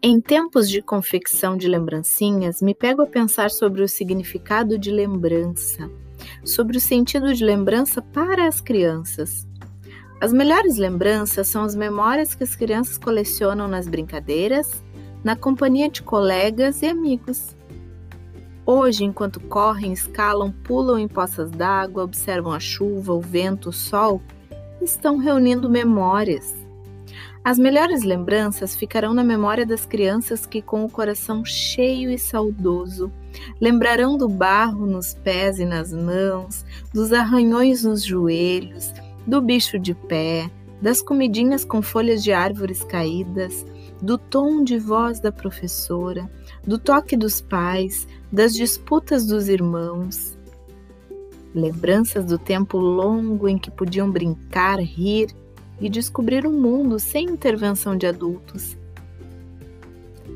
Em tempos de confecção de lembrancinhas, me pego a pensar sobre o significado de lembrança, sobre o sentido de lembrança para as crianças. As melhores lembranças são as memórias que as crianças colecionam nas brincadeiras, na companhia de colegas e amigos. Hoje, enquanto correm, escalam, pulam em poças d'água, observam a chuva, o vento, o sol, estão reunindo memórias. As melhores lembranças ficarão na memória das crianças que, com o coração cheio e saudoso, lembrarão do barro nos pés e nas mãos, dos arranhões nos joelhos, do bicho de pé, das comidinhas com folhas de árvores caídas, do tom de voz da professora, do toque dos pais, das disputas dos irmãos. Lembranças do tempo longo em que podiam brincar, rir e descobrir um mundo sem intervenção de adultos.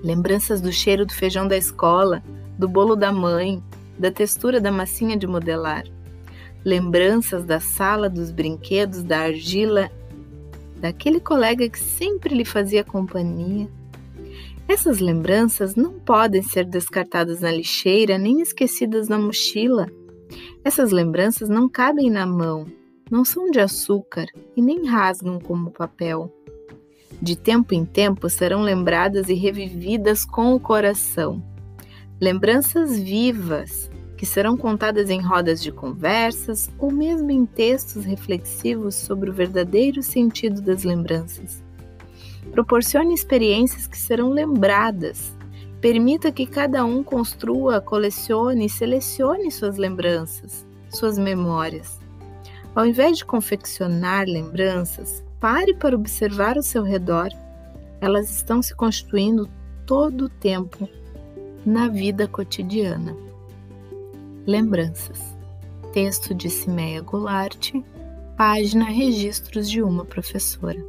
Lembranças do cheiro do feijão da escola, do bolo da mãe, da textura da massinha de modelar. Lembranças da sala dos brinquedos, da argila, daquele colega que sempre lhe fazia companhia. Essas lembranças não podem ser descartadas na lixeira nem esquecidas na mochila. Essas lembranças não cabem na mão, não são de açúcar e nem rasgam como papel. De tempo em tempo serão lembradas e revividas com o coração. Lembranças vivas, que serão contadas em rodas de conversas ou mesmo em textos reflexivos sobre o verdadeiro sentido das lembranças. Proporcione experiências que serão lembradas. Permita que cada um construa, colecione e selecione suas lembranças, suas memórias. Ao invés de confeccionar lembranças, pare para observar ao seu redor. Elas estão se constituindo todo o tempo na vida cotidiana. Lembranças. Texto de Cimeia Goulart, página Registros de uma professora.